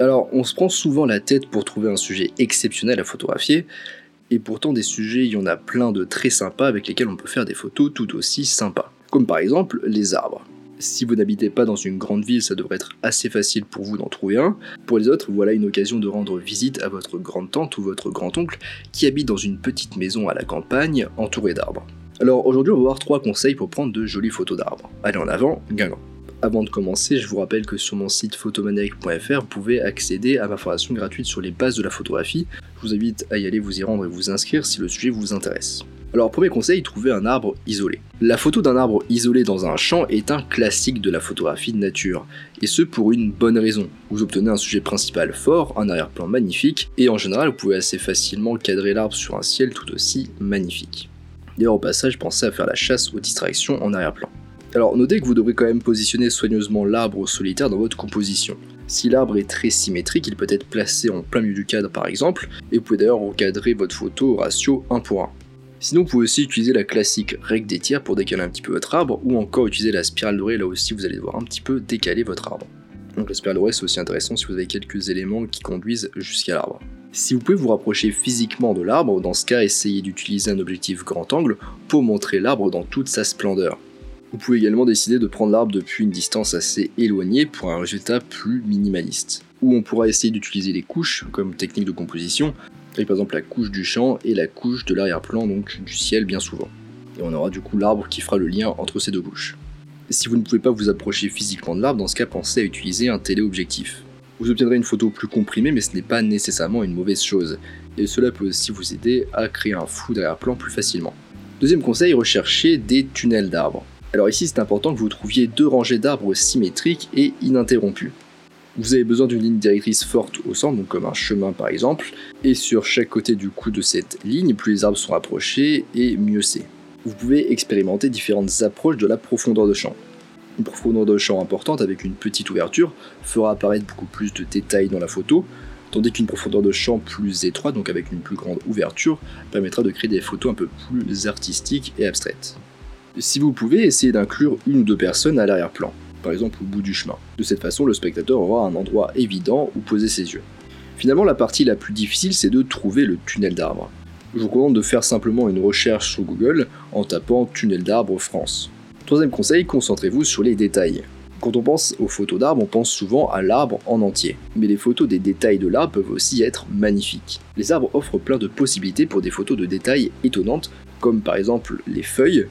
Alors, on se prend souvent la tête pour trouver un sujet exceptionnel à photographier, et pourtant des sujets, il y en a plein de très sympas avec lesquels on peut faire des photos tout aussi sympas. Comme par exemple les arbres. Si vous n'habitez pas dans une grande ville, ça devrait être assez facile pour vous d'en trouver un. Pour les autres, voilà une occasion de rendre visite à votre grande-tante ou votre grand-oncle qui habite dans une petite maison à la campagne entourée d'arbres. Alors aujourd'hui, on va voir trois conseils pour prendre de jolies photos d'arbres. Allez en avant, Guingamp. Avant de commencer, je vous rappelle que sur mon site photomaniac.fr, vous pouvez accéder à ma formation gratuite sur les bases de la photographie. Je vous invite à y aller, vous y rendre et vous inscrire si le sujet vous intéresse. Alors, premier conseil, trouver un arbre isolé. La photo d'un arbre isolé dans un champ est un classique de la photographie de nature, et ce pour une bonne raison. Vous obtenez un sujet principal fort, un arrière-plan magnifique, et en général, vous pouvez assez facilement cadrer l'arbre sur un ciel tout aussi magnifique. D'ailleurs, au passage, pensez à faire la chasse aux distractions en arrière-plan. Alors notez que vous devrez quand même positionner soigneusement l'arbre solitaire dans votre composition. Si l'arbre est très symétrique, il peut être placé en plein milieu du cadre par exemple, et vous pouvez d'ailleurs recadrer votre photo au ratio 1 pour 1. Sinon, vous pouvez aussi utiliser la classique règle des tiers pour décaler un petit peu votre arbre, ou encore utiliser la spirale dorée, là aussi vous allez devoir un petit peu décaler votre arbre. Donc la spirale dorée c'est aussi intéressant si vous avez quelques éléments qui conduisent jusqu'à l'arbre. Si vous pouvez vous rapprocher physiquement de l'arbre, dans ce cas essayez d'utiliser un objectif grand angle pour montrer l'arbre dans toute sa splendeur. Vous pouvez également décider de prendre l'arbre depuis une distance assez éloignée pour un résultat plus minimaliste. Ou on pourra essayer d'utiliser les couches comme technique de composition, avec par exemple la couche du champ et la couche de l'arrière-plan, donc du ciel bien souvent. Et on aura du coup l'arbre qui fera le lien entre ces deux couches. Si vous ne pouvez pas vous approcher physiquement de l'arbre, dans ce cas pensez à utiliser un téléobjectif. Vous obtiendrez une photo plus comprimée, mais ce n'est pas nécessairement une mauvaise chose, et cela peut aussi vous aider à créer un flou d'arrière-plan plus facilement. Deuxième conseil, recherchez des tunnels d'arbres. Alors ici, c'est important que vous trouviez deux rangées d'arbres symétriques et ininterrompues. Vous avez besoin d'une ligne directrice forte au centre, donc comme un chemin par exemple, et sur chaque côté du coup de cette ligne, plus les arbres sont rapprochés et mieux c'est. Vous pouvez expérimenter différentes approches de la profondeur de champ. Une profondeur de champ importante avec une petite ouverture fera apparaître beaucoup plus de détails dans la photo, tandis qu'une profondeur de champ plus étroite, donc avec une plus grande ouverture, permettra de créer des photos un peu plus artistiques et abstraites si vous pouvez, essayer d'inclure une ou deux personnes à l'arrière-plan, par exemple au bout du chemin. De cette façon, le spectateur aura un endroit évident où poser ses yeux. Finalement, la partie la plus difficile, c'est de trouver le tunnel d'arbre. Je vous recommande de faire simplement une recherche sur Google en tapant tunnel d'arbre France. Troisième conseil, concentrez-vous sur les détails. Quand on pense aux photos d'arbres, on pense souvent à l'arbre en entier. Mais les photos des détails de l'arbre peuvent aussi être magnifiques. Les arbres offrent plein de possibilités pour des photos de détails étonnantes, comme par exemple les feuilles,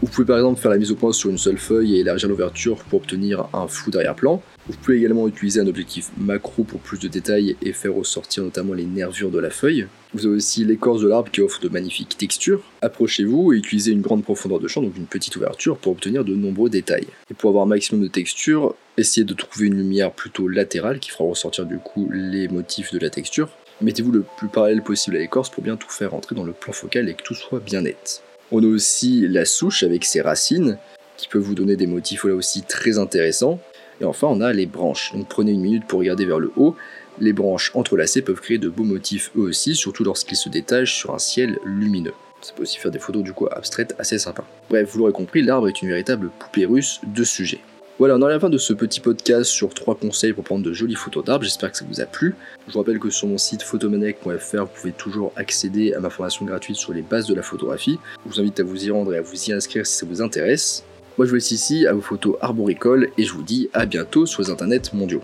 vous pouvez par exemple faire la mise au point sur une seule feuille et élargir l'ouverture pour obtenir un flou d'arrière-plan. Vous pouvez également utiliser un objectif macro pour plus de détails et faire ressortir notamment les nervures de la feuille. Vous avez aussi l'écorce de l'arbre qui offre de magnifiques textures. Approchez-vous et utilisez une grande profondeur de champ, donc une petite ouverture, pour obtenir de nombreux détails. Et pour avoir un maximum de texture, essayez de trouver une lumière plutôt latérale qui fera ressortir du coup les motifs de la texture. Mettez-vous le plus parallèle possible à l'écorce pour bien tout faire entrer dans le plan focal et que tout soit bien net. On a aussi la souche avec ses racines, qui peut vous donner des motifs là aussi très intéressants. Et enfin, on a les branches. Donc prenez une minute pour regarder vers le haut. Les branches entrelacées peuvent créer de beaux motifs eux aussi, surtout lorsqu'ils se détachent sur un ciel lumineux. Ça peut aussi faire des photos du coup abstraites assez sympas. Bref, vous l'aurez compris, l'arbre est une véritable poupée russe de sujets. Voilà, on arrive à la fin de ce petit podcast sur trois conseils pour prendre de jolies photos d'arbres. J'espère que ça vous a plu. Je vous rappelle que sur mon site photomanec.fr, vous pouvez toujours accéder à ma formation gratuite sur les bases de la photographie. Je vous invite à vous y rendre et à vous y inscrire si ça vous intéresse. Moi, je vous laisse ici à vos photos arboricoles et je vous dis à bientôt sur les internets mondiaux.